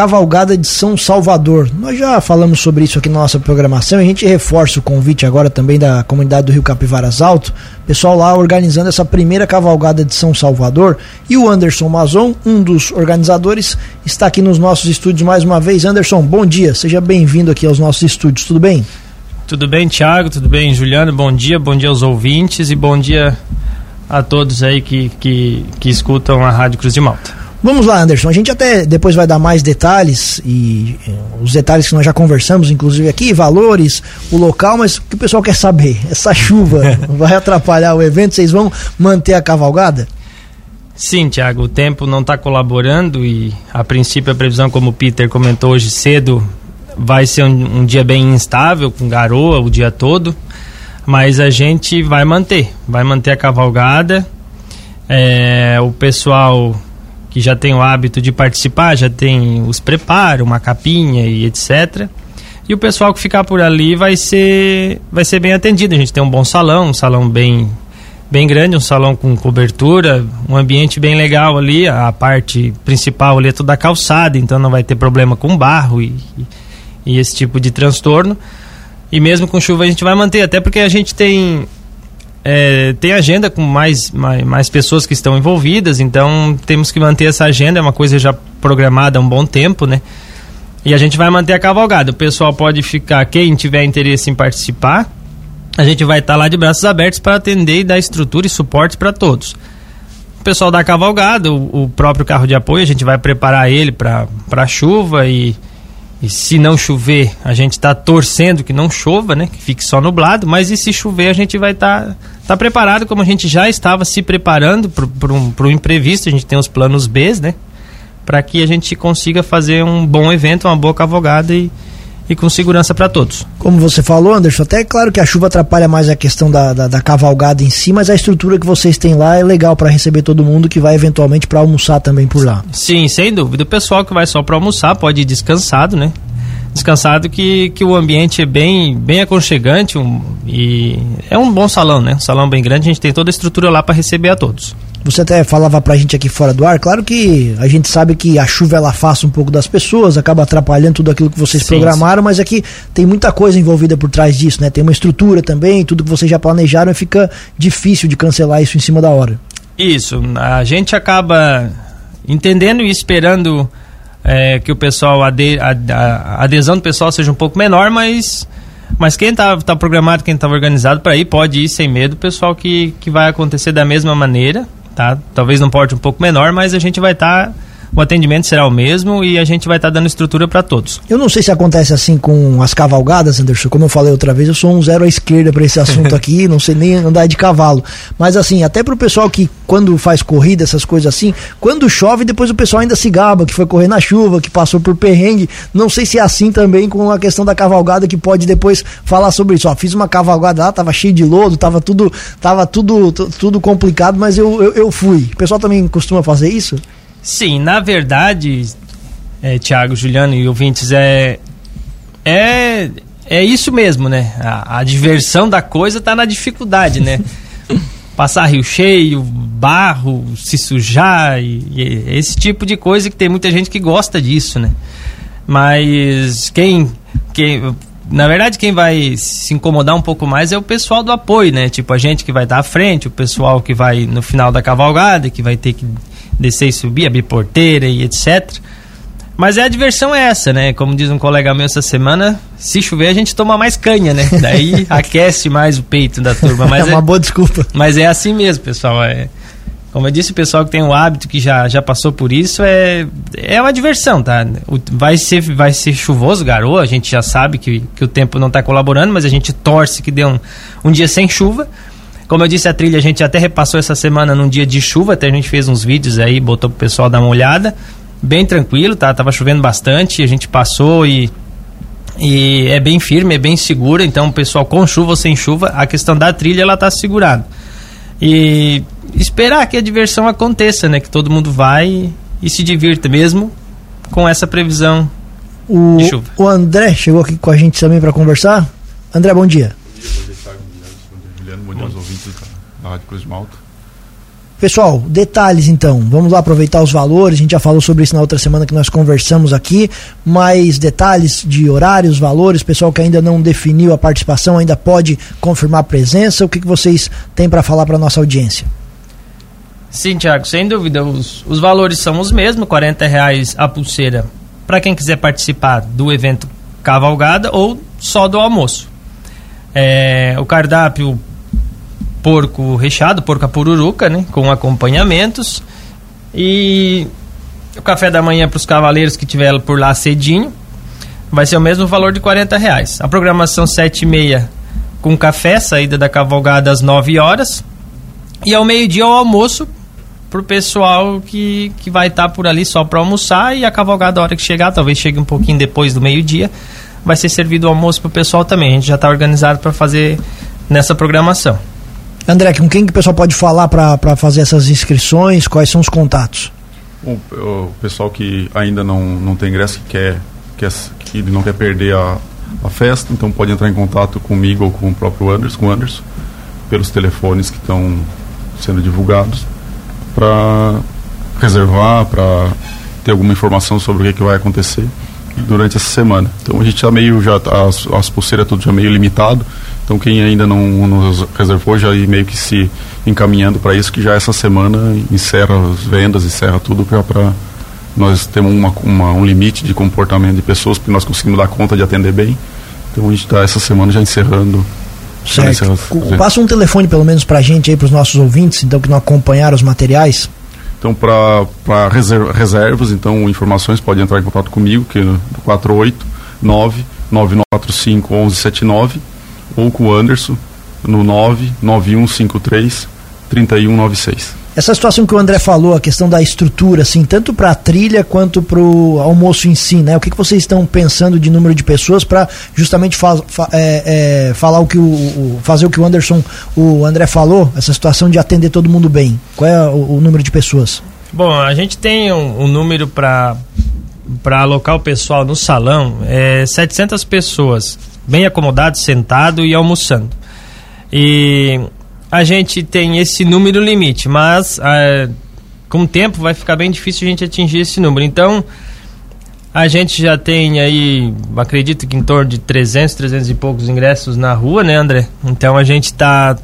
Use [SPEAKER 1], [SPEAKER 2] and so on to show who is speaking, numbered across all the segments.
[SPEAKER 1] cavalgada de São Salvador. Nós já falamos sobre isso aqui na nossa programação. A gente reforça o convite agora também da comunidade do Rio Capivaras Alto. Pessoal lá organizando essa primeira cavalgada de São Salvador. E o Anderson Mazon, um dos organizadores, está aqui nos nossos estúdios mais uma vez. Anderson, bom dia. Seja bem-vindo aqui aos nossos estúdios. Tudo bem?
[SPEAKER 2] Tudo bem, Thiago? Tudo bem, Juliano? Bom dia, bom dia aos ouvintes e bom dia a todos aí que, que, que escutam a Rádio Cruz de Malta.
[SPEAKER 1] Vamos lá, Anderson. A gente até depois vai dar mais detalhes e eh, os detalhes que nós já conversamos, inclusive aqui, valores, o local, mas o que o pessoal quer saber? Essa chuva vai atrapalhar o evento? Vocês vão manter a cavalgada?
[SPEAKER 2] Sim, Tiago, o tempo não está colaborando e a princípio a previsão, como o Peter comentou hoje cedo, vai ser um, um dia bem instável, com garoa o dia todo, mas a gente vai manter, vai manter a cavalgada. É, o pessoal que já tem o hábito de participar, já tem os preparos, uma capinha e etc. E o pessoal que ficar por ali vai ser vai ser bem atendido. A gente tem um bom salão, um salão bem bem grande, um salão com cobertura, um ambiente bem legal ali. A parte principal ali é toda calçada, então não vai ter problema com barro e, e esse tipo de transtorno. E mesmo com chuva a gente vai manter, até porque a gente tem é, tem agenda com mais, mais, mais, pessoas que estão envolvidas, então temos que manter essa agenda, é uma coisa já programada há um bom tempo, né? E a gente vai manter a cavalgada. O pessoal pode ficar, quem tiver interesse em participar, a gente vai estar tá lá de braços abertos para atender e dar estrutura e suporte para todos. O pessoal da cavalgada, o, o, próprio carro de apoio, a gente vai preparar ele para a chuva e e se não chover, a gente está torcendo que não chova, né? Que fique só nublado. Mas e se chover, a gente vai estar tá, tá preparado, como a gente já estava se preparando para um, imprevisto. A gente tem os planos B, né? Para que a gente consiga fazer um bom evento, uma boa cavalgada e, e com segurança para todos.
[SPEAKER 1] Como você falou, Anderson, até é claro que a chuva atrapalha mais a questão da, da, da cavalgada em si, mas a estrutura que vocês têm lá é legal para receber todo mundo que vai eventualmente para almoçar também por lá.
[SPEAKER 2] Sim, sem dúvida. O pessoal que vai só para almoçar pode ir descansado, né? Descansado que, que o ambiente é bem, bem aconchegante um, e é um bom salão, né? Um salão bem grande, a gente tem toda a estrutura lá para receber a todos.
[SPEAKER 1] Você até falava pra gente aqui fora do ar, claro que a gente sabe que a chuva ela afasta um pouco das pessoas, acaba atrapalhando tudo aquilo que vocês sim, programaram, sim. mas aqui tem muita coisa envolvida por trás disso, né? Tem uma estrutura também, tudo que vocês já planejaram e fica difícil de cancelar isso em cima da hora.
[SPEAKER 2] Isso, a gente acaba entendendo e esperando é, que o pessoal, a, a, a, adesão do pessoal seja um pouco menor, mas mas quem está tá programado, quem estava organizado para ir, pode ir sem medo. O pessoal que, que vai acontecer da mesma maneira, tá? Talvez num porte um pouco menor, mas a gente vai estar. Tá o atendimento será o mesmo e a gente vai estar tá dando estrutura para todos.
[SPEAKER 1] Eu não sei se acontece assim com as cavalgadas, Anderson. Como eu falei outra vez, eu sou um zero à esquerda para esse assunto aqui, não sei nem andar de cavalo. Mas assim, até para o pessoal que quando faz corrida, essas coisas assim, quando chove, depois o pessoal ainda se gaba, que foi correr na chuva, que passou por perrengue. Não sei se é assim também com a questão da cavalgada, que pode depois falar sobre isso. Ó, fiz uma cavalgada lá, tava cheio de lodo, tava tudo, tava tudo, tudo complicado, mas eu, eu, eu fui. O pessoal também costuma fazer isso?
[SPEAKER 2] Sim, na verdade, é, Tiago, Juliano e ouvintes, é, é, é isso mesmo, né? A, a diversão da coisa está na dificuldade, né? Passar rio cheio, barro, se sujar, e, e esse tipo de coisa que tem muita gente que gosta disso, né? Mas quem, quem na verdade, quem vai se incomodar um pouco mais é o pessoal do apoio, né? Tipo, a gente que vai estar à frente, o pessoal que vai no final da cavalgada, que vai ter que descer e subir, abrir porteira e etc. Mas é a diversão é essa, né? Como diz um colega meu essa semana, se chover a gente toma mais canha, né? Daí aquece mais o peito da turma. Mas
[SPEAKER 1] é uma é, boa desculpa.
[SPEAKER 2] Mas é assim mesmo, pessoal. É, como eu disse, o pessoal que tem o hábito, que já, já passou por isso, é, é uma diversão, tá? O, vai, ser, vai ser chuvoso, garoa, a gente já sabe que, que o tempo não está colaborando, mas a gente torce que dê um, um dia sem chuva. Como eu disse, a trilha a gente até repassou essa semana num dia de chuva, até a gente fez uns vídeos aí, botou pro pessoal dar uma olhada. Bem tranquilo, tá? Tava chovendo bastante, a gente passou e e é bem firme, é bem segura, então o pessoal com chuva ou sem chuva, a questão da trilha ela tá segurada. E esperar que a diversão aconteça, né? Que todo mundo vai e se divirta mesmo com essa previsão
[SPEAKER 1] o, de chuva. O André chegou aqui com a gente também para conversar. André, bom dia.
[SPEAKER 3] Bom dia, bom dia, Thiago, bom dia, Juliano, bom dia aos ouvintes da, da Rádio Cruz Malta.
[SPEAKER 1] Pessoal, detalhes então. Vamos lá aproveitar os valores. A gente já falou sobre isso na outra semana que nós conversamos aqui. Mais detalhes de horários, valores. Pessoal que ainda não definiu a participação ainda pode confirmar a presença. O que, que vocês têm para falar para nossa audiência?
[SPEAKER 2] Sim, Tiago, sem dúvida. Os, os valores são os mesmos: R$ reais a pulseira para quem quiser participar do evento Cavalgada ou só do almoço. É, o cardápio porco recheado, porco pururuca, né? Com acompanhamentos. E o café da manhã para os cavaleiros que tiver por lá cedinho. Vai ser o mesmo valor de 40 reais. A programação 7 e meia com café, saída da cavalgada às 9 horas. E ao meio-dia o almoço pro pessoal que, que vai estar tá por ali só para almoçar e a cavalgada a hora que chegar, talvez chegue um pouquinho depois do meio-dia, vai ser servido o almoço pro pessoal também. A gente já está organizado para fazer nessa programação.
[SPEAKER 1] André, com quem que o pessoal pode falar para fazer essas inscrições? Quais são os contatos?
[SPEAKER 3] Bom, o pessoal que ainda não, não tem ingresso, que quer, quer, que não quer perder a, a festa, então pode entrar em contato comigo ou com o próprio Anderson, com Anderson, pelos telefones que estão sendo divulgados, para reservar, para ter alguma informação sobre o que, que vai acontecer durante essa semana. Então a gente está meio já as, as pulseiras tudo já meio limitado. Então quem ainda não nos reservou já ir meio que se encaminhando para isso, que já essa semana encerra as vendas, encerra tudo para nós temos uma, uma, um limite de comportamento de pessoas, porque nós conseguimos dar conta de atender bem. Então a gente está essa semana já encerrando.
[SPEAKER 1] Certo. Passa um telefone pelo menos para a gente aí, para os nossos ouvintes, então que não acompanharam os materiais.
[SPEAKER 3] Então, para reservas, então, informações, pode entrar em contato comigo, que é no 489 9945 1179 ou com o Anderson no 99153 3196.
[SPEAKER 1] Essa situação que o André falou, a questão da estrutura, assim, tanto para a trilha quanto para o almoço em si, né? O que, que vocês estão pensando de número de pessoas para justamente fa fa é, é, falar o que o, o, fazer o que o Anderson, o André falou, essa situação de atender todo mundo bem? Qual é o, o número de pessoas?
[SPEAKER 2] Bom, a gente tem um, um número para para alocar o pessoal no salão, é 700 pessoas bem acomodado, sentado e almoçando. E a gente tem esse número limite, mas ah, com o tempo vai ficar bem difícil a gente atingir esse número. Então, a gente já tem aí, acredito que em torno de 300, 300 e poucos ingressos na rua, né, André? Então a gente está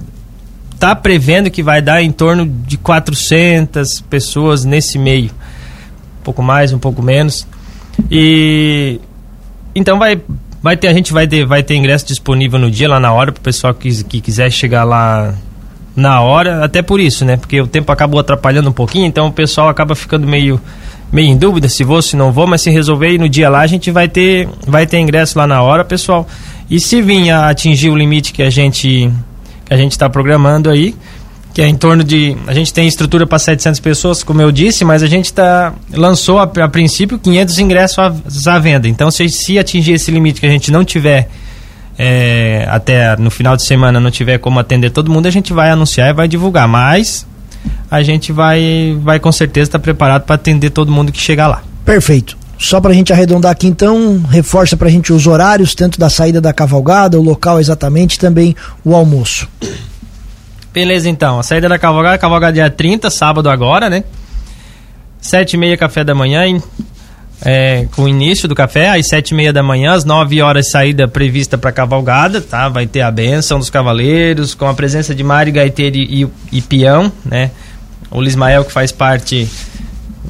[SPEAKER 2] tá prevendo que vai dar em torno de 400 pessoas nesse meio. Um pouco mais, um pouco menos. E então vai Vai ter, a gente vai ter, vai ter ingresso disponível no dia, lá na hora, para o pessoal que, que quiser chegar lá na hora, até por isso, né? Porque o tempo acabou atrapalhando um pouquinho, então o pessoal acaba ficando meio, meio em dúvida se vou, se não vou, mas se resolver ir no dia lá, a gente vai ter, vai ter ingresso lá na hora, pessoal. E se vir a atingir o limite que a gente que a gente está programando aí, que é em torno de. A gente tem estrutura para 700 pessoas, como eu disse, mas a gente tá, lançou a, a princípio 500 ingressos à, venda. Então, se, se atingir esse limite que a gente não tiver. É, até no final de semana não tiver como atender todo mundo, a gente vai anunciar e vai divulgar. Mas a gente vai, vai com certeza estar tá preparado para atender todo mundo que chegar lá.
[SPEAKER 1] Perfeito. Só para a gente arredondar aqui, então, reforça para a gente os horários, tanto da saída da cavalgada, o local exatamente, também o almoço.
[SPEAKER 2] Beleza, então. A saída da cavalgada, cavalgada dia 30, sábado agora, né? Sete e meia café da manhã, hein? É, com o início do café, às sete e meia da manhã, às nove horas saída prevista para cavalgada, tá? Vai ter a benção dos cavaleiros, com a presença de Mari, Gaiteiro e, e Peão, né? O Lismael que faz parte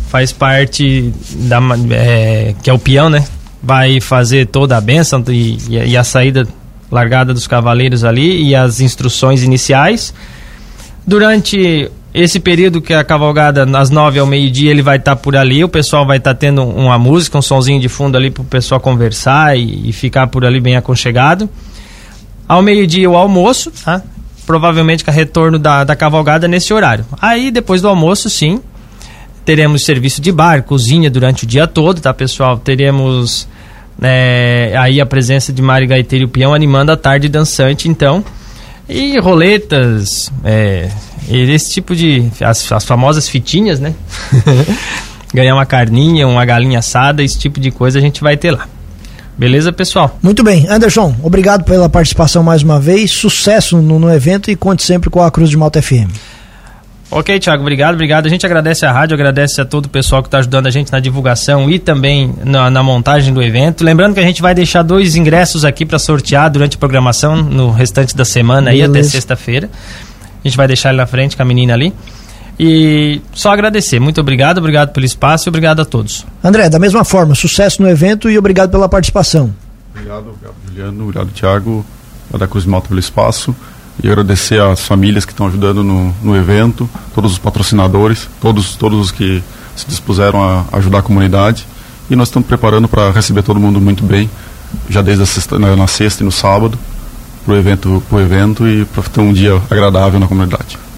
[SPEAKER 2] faz parte da é, que é o peão, né? Vai fazer toda a benção e, e, a saída largada dos cavaleiros ali e as instruções iniciais. Durante esse período que a cavalgada, às nove ao meio-dia, ele vai estar tá por ali, o pessoal vai estar tá tendo uma música, um sonzinho de fundo ali para o pessoal conversar e, e, ficar por ali bem aconchegado. Ao meio-dia, o almoço, tá? Provavelmente com retorno da, da cavalgada nesse horário. Aí, depois do almoço, sim, teremos serviço de bar, cozinha durante o dia todo, tá, pessoal? Teremos é, aí a presença de Mário Gaiteiro e o Peão animando a tarde dançante, então e roletas, é, esse tipo de. As, as famosas fitinhas, né? Ganhar uma carninha, uma galinha assada, esse tipo de coisa a gente vai ter lá. Beleza, pessoal?
[SPEAKER 1] Muito bem. Anderson, obrigado pela participação mais uma vez. Sucesso no, no evento e conte sempre com a Cruz de Malta FM.
[SPEAKER 2] Ok, Thiago, obrigado, obrigado. A gente agradece a rádio, agradece a todo o pessoal que está ajudando a gente na divulgação e também na, na, montagem do evento. Lembrando que a gente vai deixar dois ingressos aqui para sortear durante a programação no restante da semana e até sexta-feira. A gente vai deixar ele na frente com a menina ali. E só agradecer. Muito obrigado, obrigado pelo espaço e obrigado a todos.
[SPEAKER 1] André, da mesma forma, sucesso no evento e obrigado pela participação.
[SPEAKER 3] Obrigado, obrigado Juliano, obrigado Tiago, da Cruz Malta pelo espaço e agradecer às famílias que estão ajudando no, no evento, todos os patrocinadores, todos, todos os que se dispuseram a ajudar a comunidade. E nós estamos preparando para receber todo mundo muito bem, já desde a sexta, na, na sexta e no sábado, para o evento, evento e para ter um dia agradável na comunidade.